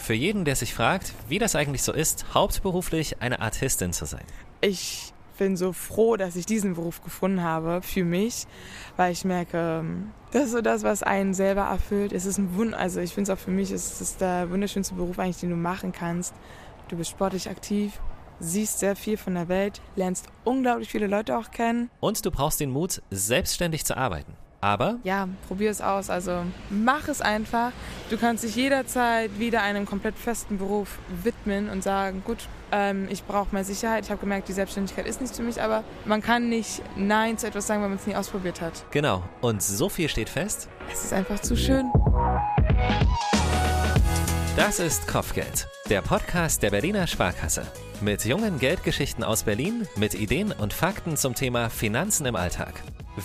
Für jeden, der sich fragt, wie das eigentlich so ist, hauptberuflich eine Artistin zu sein. Ich bin so froh, dass ich diesen Beruf gefunden habe für mich, weil ich merke, das ist so das, was einen selber erfüllt. Es ist ein Wund, also ich finde es auch für mich, es ist der wunderschönste Beruf eigentlich, den du machen kannst. Du bist sportlich aktiv, siehst sehr viel von der Welt, lernst unglaublich viele Leute auch kennen. Und du brauchst den Mut, selbstständig zu arbeiten. Aber ja, probier es aus. Also mach es einfach. Du kannst dich jederzeit wieder einem komplett festen Beruf widmen und sagen, gut, ähm, ich brauche mehr Sicherheit. Ich habe gemerkt, die Selbstständigkeit ist nichts für mich, aber man kann nicht Nein zu etwas sagen, wenn man es nie ausprobiert hat. Genau. Und so viel steht fest. Es ist einfach zu schön. Das ist Kopfgeld, der Podcast der Berliner Sparkasse. Mit jungen Geldgeschichten aus Berlin, mit Ideen und Fakten zum Thema Finanzen im Alltag.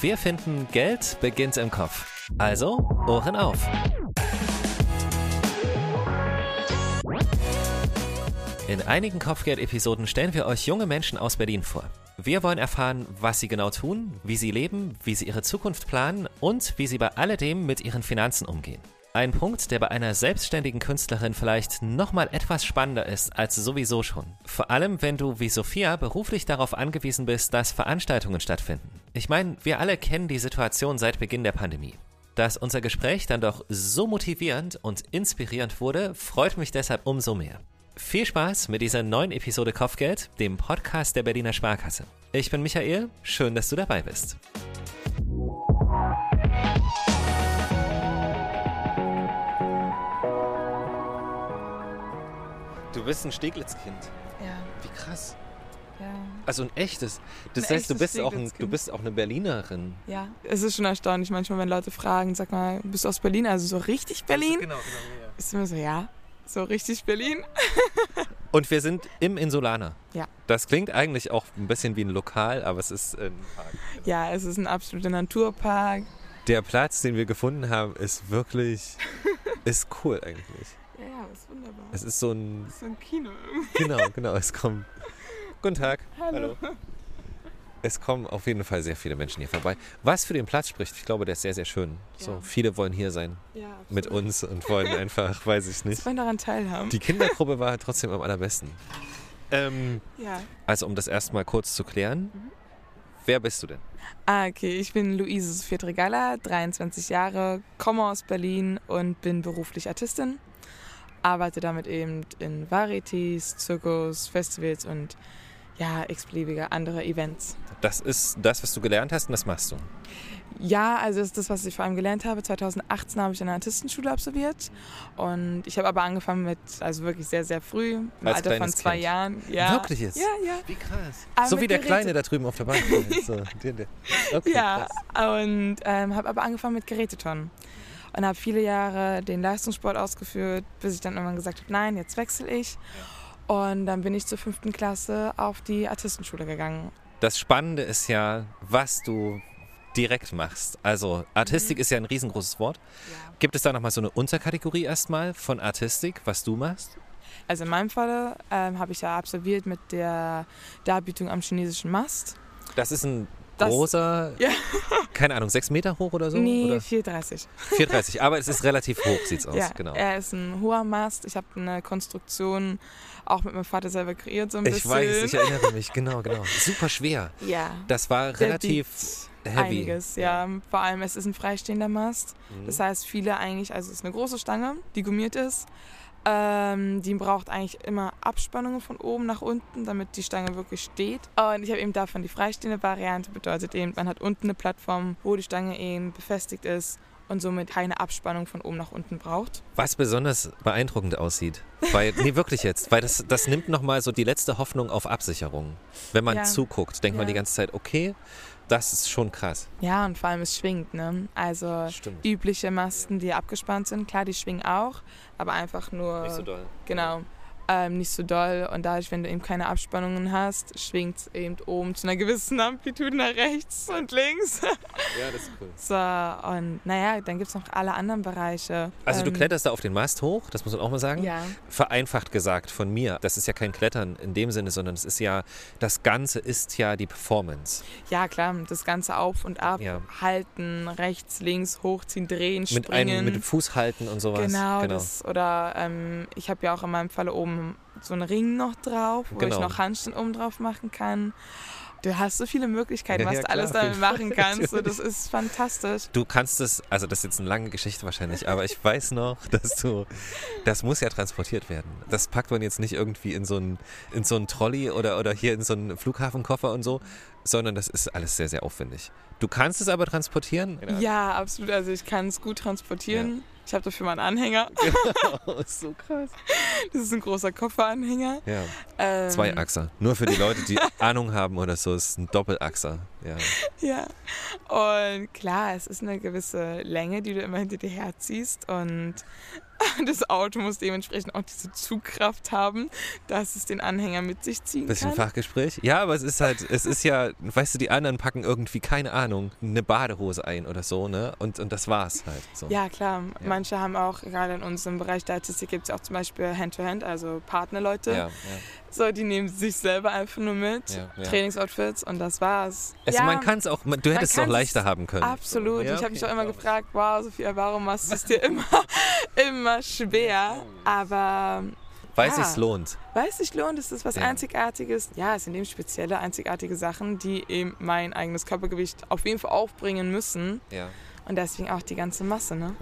Wir finden, Geld beginnt im Kopf. Also, Ohren auf. In einigen Kopfgeld-Episoden stellen wir euch junge Menschen aus Berlin vor. Wir wollen erfahren, was sie genau tun, wie sie leben, wie sie ihre Zukunft planen und wie sie bei alledem mit ihren Finanzen umgehen. Ein Punkt, der bei einer selbstständigen Künstlerin vielleicht nochmal etwas spannender ist als sowieso schon. Vor allem, wenn du wie Sophia beruflich darauf angewiesen bist, dass Veranstaltungen stattfinden. Ich meine, wir alle kennen die Situation seit Beginn der Pandemie. Dass unser Gespräch dann doch so motivierend und inspirierend wurde, freut mich deshalb umso mehr. Viel Spaß mit dieser neuen Episode Kopfgeld, dem Podcast der Berliner Sparkasse. Ich bin Michael, schön, dass du dabei bist. Du bist ein Steglitz-Kind. Also ein echtes. Das Ein heißt, du bist, auch ein, du bist auch eine Berlinerin. Ja, es ist schon erstaunlich manchmal, wenn Leute fragen, sag mal, bist du aus Berlin? Also so richtig Berlin? Genau, genau. Ist immer so, ja, so richtig Berlin. Und wir sind im Insulaner. Ja. Das klingt eigentlich auch ein bisschen wie ein Lokal, aber es ist ein Park. Ja, es ist ein absoluter Naturpark. Der Platz, den wir gefunden haben, ist wirklich, ist cool eigentlich. Ja, ja, ist wunderbar. Es ist so ein, ist so ein Kino. genau, genau, es kommen, guten Tag. Hallo. Es kommen auf jeden Fall sehr viele Menschen hier vorbei. Was für den Platz spricht, ich glaube, der ist sehr, sehr schön. So, Ja. viele wollen hier sein Ja, mit uns und wollen einfach, weiß ich nicht. Das wollen daran teilhaben. Die Kindergruppe war trotzdem am allerbesten. Ähm, ja. also, um das erstmal kurz zu klären, Mhm. wer bist du denn? Ah, okay. Ich bin Luise Sophia Tregalla, 23 Jahre, komme aus Berlin und bin beruflich Artistin. Arbeite damit eben in Varieties, Zirkus, Festivals und ja, x-beliebige andere Events. Das ist das, was du gelernt hast und das machst du. Ja, also das ist das, was ich vor allem gelernt habe. 2018 habe ich eine Artistenschule absolviert und ich habe aber angefangen mit, also wirklich sehr, sehr früh, im Als Alter von zwei Kind. Jahren. Ja. Wirklich jetzt? Ja, ja. Wie krass. Aber so wie der Geräte. Kleine da drüben auf der Bank. so, der, der. Okay, Ja, krass. und ähm, habe aber angefangen mit Gerätetonnen. Und habe viele Jahre den Leistungssport ausgeführt, bis ich dann irgendwann gesagt habe, nein, jetzt wechsle ich. Und dann bin ich zur fünften Klasse auf die Artistenschule gegangen. Das Spannende ist ja, was du direkt machst. Also Artistik ist ja ein riesengroßes Wort. Gibt es da nochmal so eine Unterkategorie erstmal von Artistik, was du machst? Also in meinem Falle ähm, habe ich ja absolviert mit der Darbietung am chinesischen Mast. Das ist ein Das- großer, Ja. keine Ahnung, sechs Meter hoch oder so? nee, Oder 4,30. 430, aber es ist relativ hoch, sieht's aus. Ja, genau. er ist ein hoher Mast. Ich habe eine Konstruktion auch mit meinem Vater selber kreiert, so ein Ich bisschen. weiß, ich erinnere mich, genau, genau. Super schwer. Ja. Das war relativ heavy. Einiges, ja. Vor allem, es ist ein freistehender Mast. Mhm. Das heißt, viele eigentlich, also es ist eine große Stange, die gummiert ist. Ähm, die braucht eigentlich immer Abspannungen von oben nach unten, damit die Stange wirklich steht. Und ich habe eben davon die freistehende Variante, bedeutet eben, man hat unten eine Plattform, wo die Stange eben befestigt ist und somit keine Abspannung von oben nach unten braucht. Was besonders beeindruckend aussieht. Weil, nee, wirklich jetzt. Weil das, das nimmt nochmal so die letzte Hoffnung auf Absicherung. Wenn man Ja. zuguckt, denkt man Ja. die ganze Zeit, okay, das ist schon krass. Ja, und vor allem es schwingt, ne? Also Stimmt. übliche Masten, die abgespannt sind, klar, die schwingen auch, aber einfach nur doll. Genau. Ähm, nicht so doll. Und dadurch, wenn du eben keine Abspannungen hast, schwingt es eben oben zu einer gewissen Amplitude nach rechts und links. Ja, das ist cool. So, und naja, dann gibt es noch alle anderen Bereiche. Also du Ähm, kletterst da auf den Mast hoch, das muss man auch mal sagen. Ja. Vereinfacht gesagt von mir, das ist ja kein Klettern in dem Sinne, sondern es ist ja, das Ganze ist ja die Performance. Ja, klar, das Ganze auf und ab, Ja. halten, rechts, links, hochziehen, drehen, Mit springen. einem mit dem Fuß halten und sowas. Genau, Das, oder ähm, ich habe ja auch in meinem Falle oben so einen Ring noch drauf, wo Genau. ich noch Handstand oben drauf machen kann. Du hast so viele Möglichkeiten, Ja, was ja, du klar, alles damit machen kannst. So, das ist fantastisch. Du kannst es, also das ist jetzt eine lange Geschichte wahrscheinlich, aber ich weiß noch, dass du, das muss ja transportiert werden. Das packt man jetzt nicht irgendwie in so einen, in so einen Trolley oder, oder hier in so einen Flughafenkoffer und so, sondern das ist alles sehr, sehr aufwendig. Du kannst es aber transportieren? Ja, absolut. Also ich kann es gut transportieren. Ich habe dafür mal einen Anhänger. Oh, ist so krass. Das ist ein großer Kofferanhänger. Ja, Ähm, zwei Achser. Nur für die Leute, die Ahnung haben oder so, ist ein Doppelachser. Ja. Ja. Und klar, es ist eine gewisse Länge, die du immer hinter dir herziehst. Und das Auto muss dementsprechend auch diese Zugkraft haben, dass es den Anhänger mit sich ziehen Bisschen kann. Fachgespräch. Ja, aber es ist halt, es ist ja, weißt du, die anderen packen irgendwie, keine Ahnung, eine Badehose ein oder so, ne? Und, und das war's halt. So. Ja, klar. Manche haben auch, gerade in unserem Bereich der Artistik gibt es auch zum Beispiel Hand-to-Hand, also Partnerleute. Ja, ja. So, die nehmen sich selber einfach nur mit, Ja, ja. Trainingsoutfits und das war's. Also ja, man kann es auch, man, du hättest es auch leichter haben können. Absolut. Ja, ich habe mich auch immer gefragt, wow, Sophia, warum machst du es dir immer, immer schwer? Aber Weil ja. sich's lohnt. weil es sich lohnt, ist es was Ja. Einzigartiges. Ja, es sind eben spezielle, einzigartige Sachen, die eben mein eigenes Körpergewicht auf jeden Fall aufbringen müssen. Ja. Und deswegen auch die ganze Masse, ne?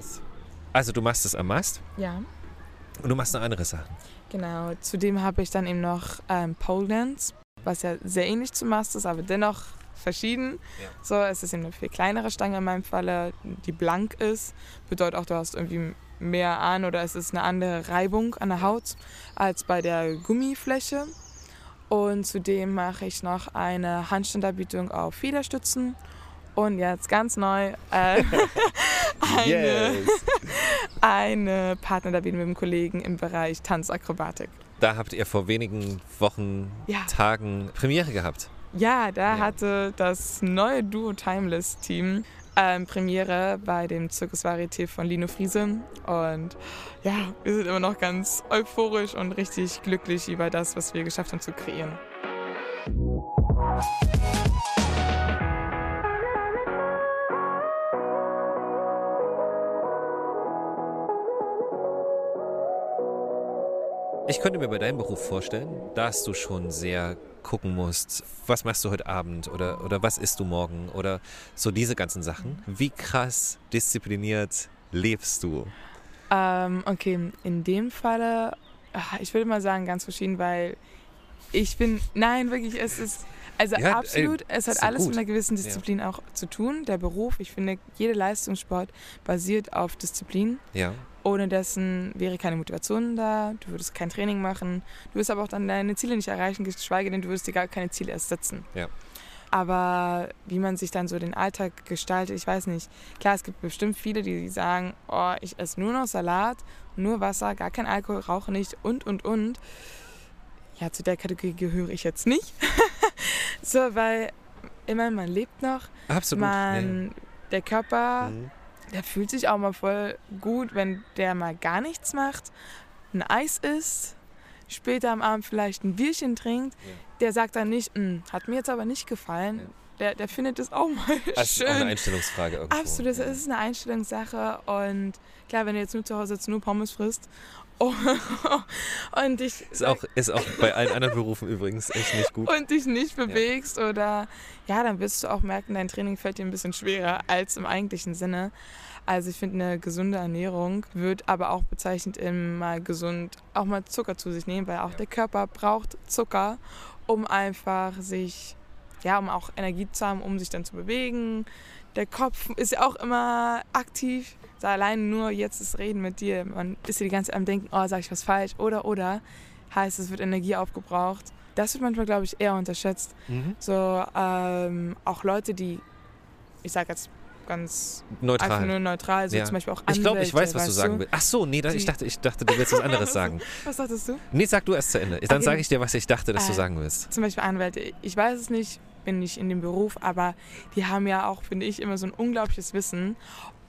Also du machst es am Mast Ja. und du machst noch andere Sachen. Genau, zudem habe ich dann eben noch ähm, Pole Dance, was ja sehr ähnlich zum Mast ist, aber dennoch verschieden. Ja. So, es ist eben eine viel kleinere Stange in meinem Falle, die blank ist. Bedeutet auch, du hast irgendwie mehr an oder es ist eine andere Reibung an der Haut als bei der Gummifläche. Und zudem mache ich noch eine Handstanderbietung auf Federstützen. Und jetzt ganz neu äh, eine, eine Partnererbietung mit dem Kollegen im Bereich Tanzakrobatik. Da habt ihr vor wenigen Wochen, Ja. Tagen Premiere gehabt. Ja, da Ja. hatte das neue Duo Timeless Team ähm, Premiere bei dem Zirkus Varieté von Lino Friese. Und ja, wir sind immer noch ganz euphorisch und richtig glücklich über das, was wir geschafft haben zu kreieren. Ich könnte mir bei deinem Beruf vorstellen, dass du schon sehr gucken musst, was machst du heute Abend oder, oder was isst du morgen oder so diese ganzen Sachen. Wie krass diszipliniert lebst du? Ähm, okay, in dem Falle, ah, ich würde mal sagen, ganz verschieden, weil ich bin, nein, wirklich, es ist, also Ja, ey, absolut, es hat ja alles gut. mit einer gewissen Ja. Disziplin auch zu tun. Der Beruf, ich finde, jeder Leistungssport basiert auf Disziplin. Ja, Ohne dessen wäre keine Motivation da, du würdest kein Training machen, du wirst aber auch dann deine Ziele nicht erreichen, geschweige denn, du würdest dir gar keine Ziele erst setzen. Ja. Aber wie man sich dann so den Alltag gestaltet, ich weiß nicht. Klar, es gibt bestimmt viele, die sagen, oh, ich esse nur noch Salat, nur Wasser, gar kein Alkohol, rauche nicht und, und, und. Ja, zu der Kategorie gehöre ich jetzt nicht. so, weil immerhin, man lebt noch, absolut. man, der Körper Ja. Mhm. der fühlt sich auch mal voll gut, wenn der mal gar nichts macht, ein Eis isst, später am Abend vielleicht ein Bierchen trinkt. Ja. Der sagt dann nicht, "Mm, hat mir jetzt aber nicht gefallen. Ja. Der, der findet es auch mal Das ist auch eine schön. Einstellungsfrage irgendwo. Absolut, das ja. ist eine Einstellungssache. Und klar, wenn du jetzt nur zu Hause sitzt, nur Pommes frisst und dich Ist auch, ist auch bei allen anderen Berufen übrigens echt nicht gut. und dich nicht bewegst oder ja, dann wirst du auch merken, dein Training fällt dir ein bisschen schwerer als im eigentlichen Sinne. Also ich finde, eine gesunde Ernährung wird aber auch bezeichnet im mal gesund auch mal Zucker zu sich nehmen, weil auch der Körper braucht Zucker, um einfach sich, ja, um auch Energie zu haben, um sich dann zu bewegen. Der Kopf ist ja auch immer aktiv. So allein nur jetzt das Reden mit dir, man ist ja die ganze Zeit am Denken, oh, sag ich was falsch oder oder, heißt, es wird Energie aufgebraucht. Das wird manchmal, glaube ich, eher unterschätzt. Mhm. So ähm, auch Leute, die, ich sage jetzt ganz Neutral. einfach nur neutral, so Ja. zum Beispiel auch ich glaube, ich Anwälte, weiß, was du sagen willst. Ach so, nee, da, ich, dachte, ich dachte, du willst was anderes sagen. Was sagtest du? Nee, sag du erst zu Ende. Dann Okay. sage ich dir, was ich dachte, dass du Äh, sagen willst. Zum Beispiel Anwälte. Ich weiß es nicht, bin nicht in dem Beruf, aber die haben ja auch, finde ich, immer so ein unglaubliches Wissen.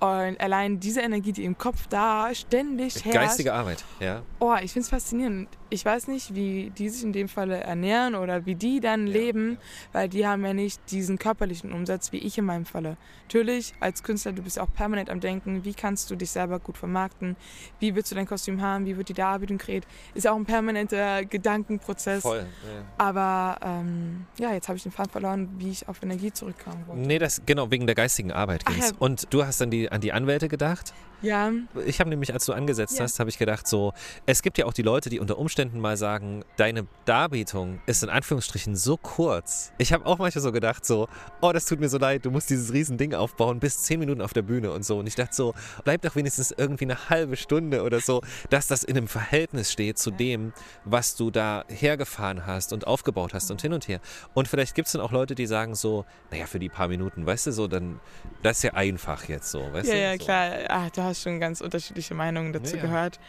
Und allein diese Energie, die im Kopf da ständig herrscht. Geistige Arbeit, ja. Oh, ich finde es faszinierend. Ich weiß nicht, wie die sich in dem Falle ernähren oder wie die dann leben, weil die haben ja nicht diesen körperlichen Umsatz wie ich in meinem Falle. Natürlich, als Künstler, du bist ja auch permanent am Denken, wie kannst du dich selber gut vermarkten, wie willst du dein Kostüm haben, wie wird die Darbietung kreiert. Ist ja auch ein permanenter Gedankenprozess. Voll. Ja. Aber ähm, ja, jetzt habe ich den Faden verloren, wie ich auf Energie zurückkommen wollte. Nee, das genau wegen der geistigen Arbeit ging's. ja. Und du hast dann die, an die Anwälte gedacht? Ja, Ich habe nämlich, als du angesetzt Ja. hast, habe ich gedacht, so, es gibt ja auch die Leute, die unter Umständen mal sagen, deine Darbietung ist in Anführungsstrichen so kurz. Ich habe auch manchmal so gedacht, so, oh, das tut mir so leid, du musst dieses riesen Ding aufbauen, bis zehn Minuten auf der Bühne und so. Und ich dachte so, bleib doch wenigstens irgendwie eine halbe Stunde oder so, dass das in einem Verhältnis steht zu dem, was du da hergefahren hast und aufgebaut hast und hin und her. Und vielleicht gibt es dann auch Leute, die sagen so, naja, für die paar Minuten, weißt du, so, dann, das ist ja einfach jetzt so, weißt ja, du? ja, so. klar. Ach, du hast schon ganz unterschiedliche Meinungen dazu Ja, ja. gehört.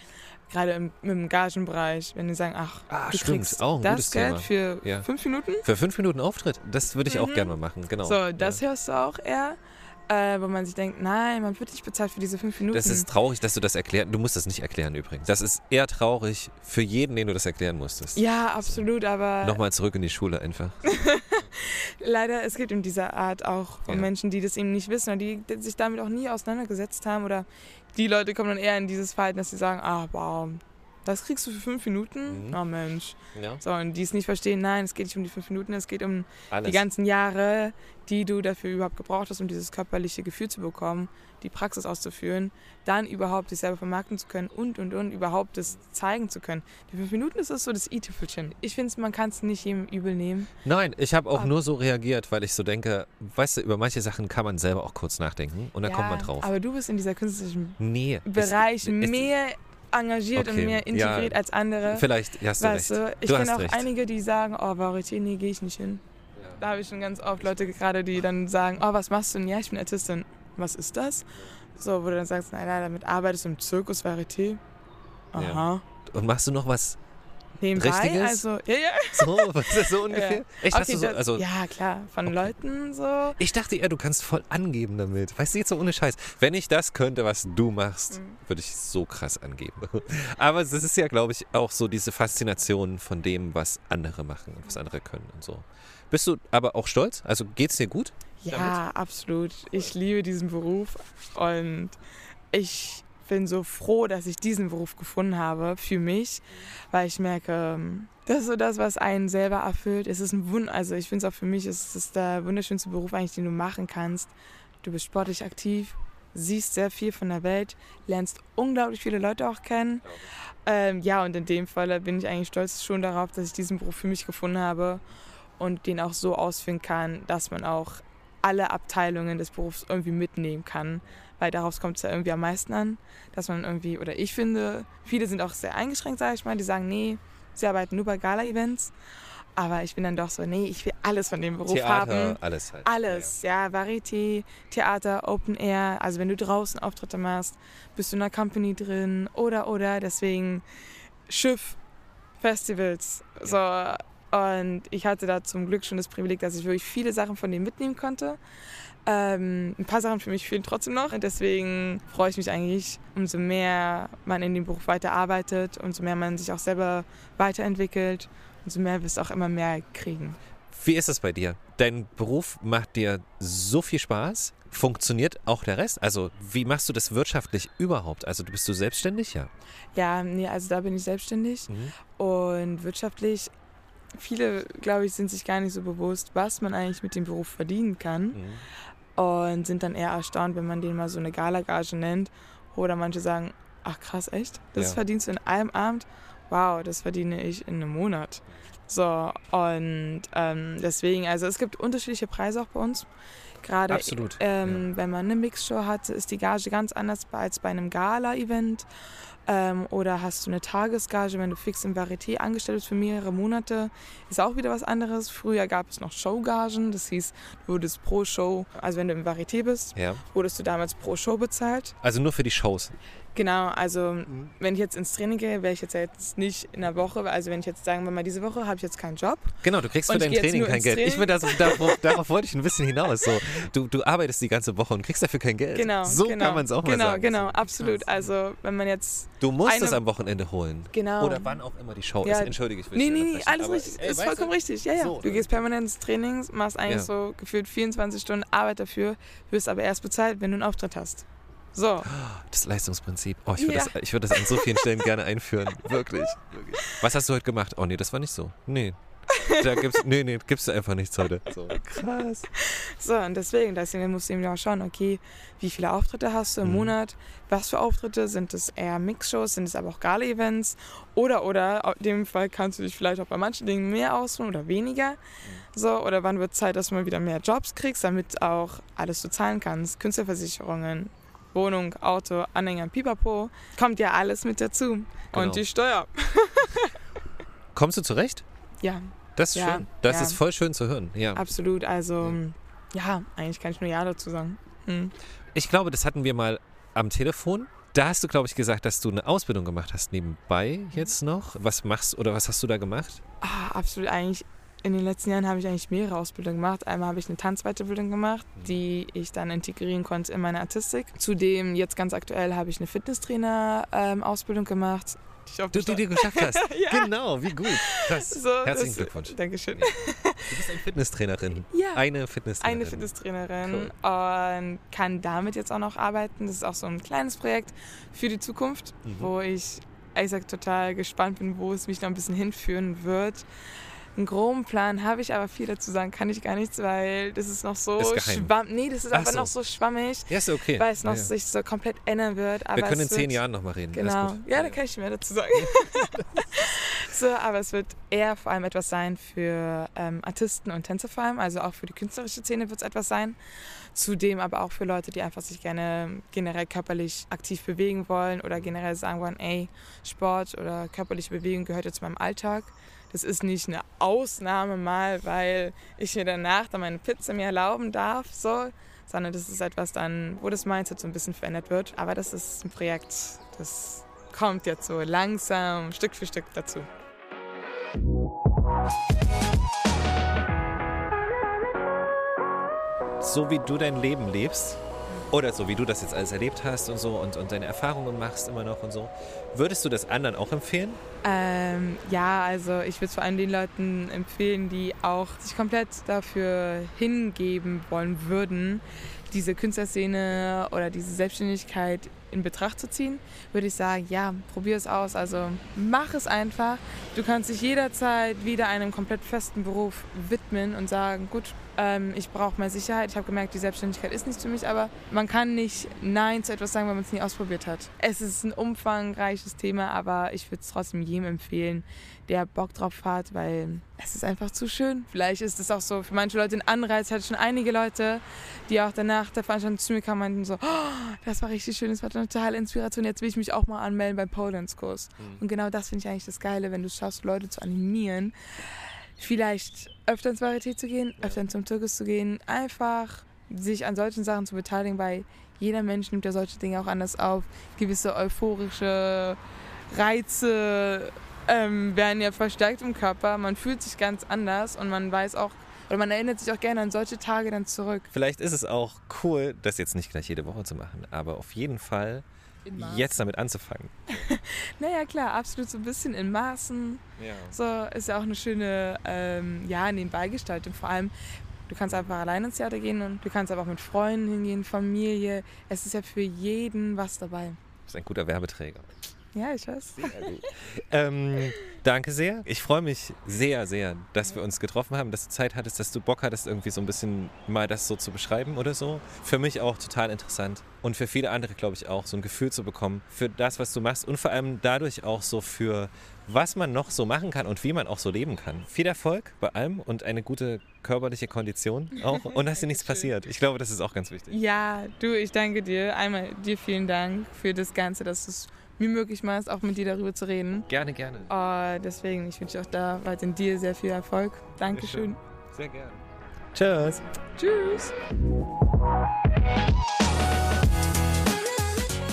Gerade im, im Gagenbereich, wenn die sagen, ach, Ah, du stimmt, kriegst auch ein das gutes Geld Thema. für Ja. fünf Minuten. Für fünf Minuten Auftritt, das würde ich auch Mhm. gerne mal machen, genau. So, das hörst du auch eher, äh, wo man sich denkt, nein, man wird nicht bezahlt für diese fünf Minuten. Das ist traurig, dass du das erklären. Du musst das nicht erklären übrigens. Das ist eher traurig für jeden, den du das erklären musstest. ja, absolut, aber Nochmal zurück in die Schule einfach. leider, es gibt in dieser Art auch von Ja. Menschen, die das eben nicht wissen oder die sich damit auch nie auseinandergesetzt haben oder die Leute kommen dann eher in dieses Verhalten, dass sie sagen, ah, wow, das kriegst du für fünf Minuten? Mhm. Oh Mensch. Ja, So, und die es nicht verstehen, nein, es geht nicht um die fünf Minuten, es geht um alles. die ganzen Jahre, die du dafür überhaupt gebraucht hast, um dieses körperliche Gefühl zu bekommen, die Praxis auszuführen, dann überhaupt sich selber vermarkten zu können und, und, und, überhaupt das zeigen zu können. Die fünf Minuten ist das so das i-Tüpfelchen. Ich finde, man kann es nicht jedem übel nehmen. Nein, ich habe auch Aber- nur so reagiert, weil ich so denke, weißt du, über manche Sachen kann man selber auch kurz nachdenken und dann Ja, kommt man drauf. Aber du bist in dieser künstlerischen nee. es- Bereich es- mehr engagiert Okay, und mehr integriert ja. als andere. Vielleicht, ja, hast du Weißt recht. du, ich kenne auch recht. einige, die sagen, oh, Varieté, nee, gehe ich nicht hin. Da habe ich schon ganz oft Leute gerade, die dann sagen, oh, was machst du denn? Ja, ich bin Artistin. Was ist das? So, wo du dann sagst, nein, nein, damit arbeitest du im Zirkus Varieté. Aha. Und machst du noch was Nebenbei, Richtiges? also, ja, ja. so, was ist so ungefähr? Echt, hast Okay, du so, das- also, ja, klar, von Okay. Leuten so. Ich dachte eher, du kannst voll angeben damit. Weißt du, jetzt so ohne Scheiß. Wenn ich das könnte, was du machst, Mhm. würde ich so krass angeben. Aber es ist ja, glaube ich, auch so diese Faszination von dem, was andere machen und was andere können und so. Bist du aber auch stolz? Also geht's dir gut? Ja, absolut. Ich liebe diesen Beruf und ich bin so froh, dass ich diesen Beruf gefunden habe für mich, weil ich merke, ähm, das ist so das, was einen selber erfüllt. Es ist ein Wund, also ich finde es auch für mich, es ist der wunderschönste Beruf eigentlich, den du machen kannst. Du bist sportlich aktiv, siehst sehr viel von der Welt, lernst unglaublich viele Leute auch kennen. Ähm, ja, und in dem Fall bin ich eigentlich stolz schon darauf, dass ich diesen Beruf für mich gefunden habe und den auch so ausführen kann, dass man auch alle Abteilungen des Berufs irgendwie mitnehmen kann. Weil daraus kommt es ja irgendwie am meisten an, dass man irgendwie, oder ich finde, viele sind auch sehr eingeschränkt, sage ich mal, die sagen, nee, sie arbeiten nur bei Gala-Events. Aber ich bin dann doch so, nee, ich will alles von dem Beruf Theater, haben. alles halt. Alles, ja, Varieté, Theater, Open Air. Also wenn du draußen Auftritte machst, bist du in einer Company drin oder oder. Deswegen Schiff, Festivals. So. Und ich hatte da zum Glück schon das Privileg, dass ich wirklich viele Sachen von denen mitnehmen konnte. Ähm, ein paar Sachen für mich fehlen trotzdem noch. Und deswegen freue ich mich eigentlich, umso mehr man in dem Beruf weiterarbeitet, umso mehr man sich auch selber weiterentwickelt, umso mehr wirst du auch immer mehr kriegen. Wie ist es bei dir? Dein Beruf macht dir so viel Spaß? Funktioniert auch der Rest? Also, wie machst du das wirtschaftlich überhaupt? Also, du bist du selbstständig? Ja. Ja, nee, also da bin ich selbstständig. Mhm. Und wirtschaftlich, viele, glaube ich, sind sich gar nicht so bewusst, was man eigentlich mit dem Beruf verdienen kann. Mhm. Und sind dann eher erstaunt, wenn man den mal so eine Galagage nennt. Oder manche sagen, ach krass, echt? Das Ja. verdienst du in einem Abend? Wow, das verdiene ich in einem Monat. So, und ähm, deswegen, also es gibt unterschiedliche Preise auch bei uns. Gerade Absolut. ähm, wenn man eine Mixshow hat, ist die Gage ganz anders als bei einem Gala-Event. Ähm, oder hast du eine Tagesgage, wenn du fix im Varieté angestellt bist für mehrere Monate, ist auch wieder was anderes. Früher gab es noch Showgagen, das hieß, du wurdest pro Show, also wenn du im Varieté bist, Ja. wurdest du damals pro Show bezahlt. Also nur für die Shows. Genau, also wenn ich jetzt ins Training gehe, wäre ich jetzt jetzt nicht in der Woche, also wenn ich jetzt sagen wir mal, diese Woche habe ich jetzt keinen Job. Genau, du kriegst für ich dein Training kein Geld. Ich Training. bin das, darauf, darauf wollte ich ein bisschen hinaus. So, du, du arbeitest die ganze Woche und kriegst dafür kein Geld. Genau, so genau, kann man es auch genau, mal sagen. Genau, So, absolut. Also wenn man jetzt, Du musst es am Wochenende holen. genau. Oder wann auch immer die Show Ja. ist. Entschuldige, ich will Nee, nee, nee, alles richtig. ey, ist vollkommen du, richtig. Ja, ja. so, du gehst permanent ins Training, machst eigentlich Ja. so gefühlt 24 Stunden Arbeit dafür, wirst aber erst bezahlt, wenn du einen Auftritt hast. So. Das Leistungsprinzip. Oh, ich würde Ja. das, ich würd das an so vielen Stellen gerne einführen. Wirklich. Wirklich. Was hast du heute gemacht? Oh nee, das war nicht so. Nee. Da gibt's, nee, nee, gibt's einfach nichts heute. So, krass. So, und deswegen, deswegen musst du eben auch schauen, okay, wie viele Auftritte hast du im Mhm. Monat? Was für Auftritte? Sind es eher Mixshows? Sind es aber auch Gala-Events? Oder, oder, in dem Fall kannst du dich vielleicht auch bei manchen Dingen mehr ausruhen oder weniger. Mhm. So, oder wann wird Zeit, dass du mal wieder mehr Jobs kriegst, damit auch alles du zahlen kannst? Künstlerversicherungen, Wohnung, Auto, Anhänger, Pipapo. Kommt ja alles mit dazu. Genau. Und die Steuer. Kommst du zurecht? Ja, Das ist Ja, schön. Das ja. ist voll schön zu hören. Ja. absolut. Also, ja, eigentlich kann ich nur Ja dazu sagen. Hm. Ich glaube, das hatten wir mal am Telefon. Da hast du, glaube ich, gesagt, dass du eine Ausbildung gemacht hast nebenbei jetzt noch. Was machst oder was hast du da gemacht? Ah, absolut eigentlich. In den letzten Jahren habe ich eigentlich mehrere Ausbildungen gemacht. Einmal habe ich eine Tanzweiterbildung gemacht, die ich dann integrieren konnte in meine Artistik. Zudem, jetzt ganz aktuell, habe ich eine Fitnesstrainer-Ausbildung gemacht. Die ich auf Du, die du geschafft hast. Ja. Genau, wie gut. Krass. So, Herzlichen das- Glückwunsch. Dankeschön. Du bist eine Fitnesstrainerin. Ja. Eine Fitnesstrainerin. Eine Fitnesstrainerin und kann damit jetzt auch noch arbeiten. Das ist auch so ein kleines Projekt für die Zukunft, Mhm. wo ich ehrlich gesagt total gespannt bin, wo es mich noch ein bisschen hinführen wird. Einen groben Plan habe ich, aber viel dazu sagen kann ich gar nichts, weil das ist noch so schwammig. Nee, das ist Ach einfach so. noch so schwammig, Ja, ist okay. weil es noch ja, ja. sich so komplett ändern wird. Aber Wir können in zehn Jahren nochmal reden. Genau. gut. Ja, da kann ich mehr dazu sagen. so, aber es wird eher vor allem etwas sein für ähm, Artisten und Tänzer vor allem. Also auch für die künstlerische Szene wird es etwas sein. Zudem aber auch für Leute, die einfach sich gerne generell körperlich aktiv bewegen wollen oder generell sagen wollen, ey, Sport oder körperliche Bewegung gehört jetzt zu meinem Alltag. Das ist nicht eine Ausnahme mal, weil ich mir danach dann meine Pizza mir erlauben darf, so, sondern das ist etwas dann, wo das Mindset so ein bisschen verändert wird. Aber das ist ein Projekt, das kommt jetzt so langsam, Stück für Stück dazu. So wie du dein Leben lebst, oder so wie du das jetzt alles erlebt hast und so und, und deine Erfahrungen machst immer noch und so, würdest du das anderen auch empfehlen? Ähm, ja, also ich würde es vor allem den Leuten empfehlen, die auch sich komplett dafür hingeben wollen würden, diese Künstlerszene oder diese Selbstständigkeit in Betracht zu ziehen, würde ich sagen, ja, probier es aus. Also mach es einfach. Du kannst dich jederzeit wieder einem komplett festen Beruf widmen und sagen, gut, ähm, ich brauche mehr Sicherheit. Ich habe gemerkt, die Selbstständigkeit ist nichts für mich, aber man kann nicht Nein zu etwas sagen, wenn man es nie ausprobiert hat. Es ist ein umfangreiches Thema, aber ich würde es trotzdem jedem empfehlen, der Bock drauf hat, weil es ist einfach zu schön. Vielleicht ist es auch so für manche Leute ein Anreiz. Ich hatte schon einige Leute, die auch danach der Veranstaltung zu mir kamen meinten so, oh, das war richtig schön, das war eine totale Inspiration, jetzt will ich mich auch mal anmelden beim Pole Dance Kurs. Und genau das finde ich eigentlich das Geile, wenn du es schaffst, Leute zu animieren, vielleicht öfter ins Varieté zu gehen, öfter zum Zirkus zu gehen, einfach sich an solchen Sachen zu beteiligen, weil jeder Mensch nimmt ja solche Dinge auch anders auf. Gewisse euphorische Reize ähm, werden ja verstärkt im Körper. Man fühlt sich ganz anders und man weiß auch, oder man erinnert sich auch gerne an solche Tage dann zurück. Vielleicht ist es auch cool, das jetzt nicht gleich jede Woche zu machen, aber auf jeden Fall jetzt damit anzufangen. Naja, klar, absolut so ein bisschen in Maßen. Ja. So ist ja auch eine schöne ähm, ja, Nebenbeigestaltung. Vor allem, du kannst einfach allein ins Theater gehen und du kannst aber auch mit Freunden hingehen, Familie. Es ist ja für jeden was dabei. Das ist ein guter Werbeträger. Ja, ich weiß. Sehr gut. ähm, danke sehr. Ich freue mich sehr, sehr, dass wir uns getroffen haben, dass du Zeit hattest, dass du Bock hattest, irgendwie so ein bisschen mal das so zu beschreiben oder so. Für mich auch total interessant und für viele andere, glaube ich, auch so ein Gefühl zu bekommen für das, was du machst und vor allem dadurch auch so für was man noch so machen kann und wie man auch so leben kann. Viel Erfolg bei allem und eine gute körperliche Kondition auch und dass dir nichts passiert. Ich glaube, das ist auch ganz wichtig. Ja, du, ich danke dir. Einmal dir vielen Dank für das Ganze, dass du es mir möglich machst, auch mit dir darüber zu reden. Gerne, gerne. Uh, deswegen, ich wünsche auch da weiterhin dir sehr viel Erfolg. Dankeschön. Sehr, sehr gerne. Tschüss. Tschüss.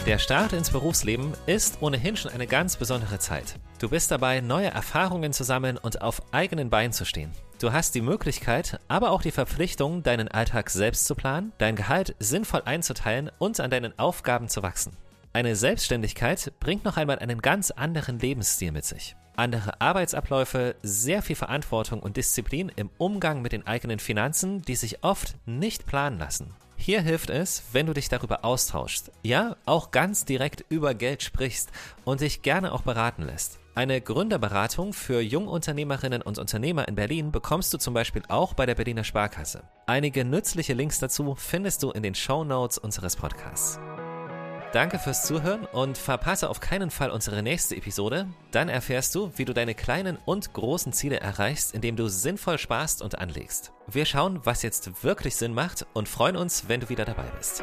Der Start ins Berufsleben ist ohnehin schon eine ganz besondere Zeit. Du bist dabei, neue Erfahrungen zu sammeln und auf eigenen Beinen zu stehen. Du hast die Möglichkeit, aber auch die Verpflichtung, deinen Alltag selbst zu planen, dein Gehalt sinnvoll einzuteilen und an deinen Aufgaben zu wachsen. Eine Selbstständigkeit bringt noch einmal einen ganz anderen Lebensstil mit sich. Andere Arbeitsabläufe, sehr viel Verantwortung und Disziplin im Umgang mit den eigenen Finanzen, die sich oft nicht planen lassen. Hier hilft es, wenn du dich darüber austauschst. Ja, auch ganz direkt über Geld sprichst und dich gerne auch beraten lässt. Eine Gründerberatung für Jungunternehmerinnen und Unternehmer in Berlin bekommst du zum Beispiel auch bei der Berliner Sparkasse. Einige nützliche Links dazu findest du in den Show Notes unseres Podcasts. Danke fürs Zuhören und verpasse auf keinen Fall unsere nächste Episode. Dann erfährst du, wie du deine kleinen und großen Ziele erreichst, indem du sinnvoll sparst und anlegst. Wir schauen, was jetzt wirklich Sinn macht und freuen uns, wenn du wieder dabei bist.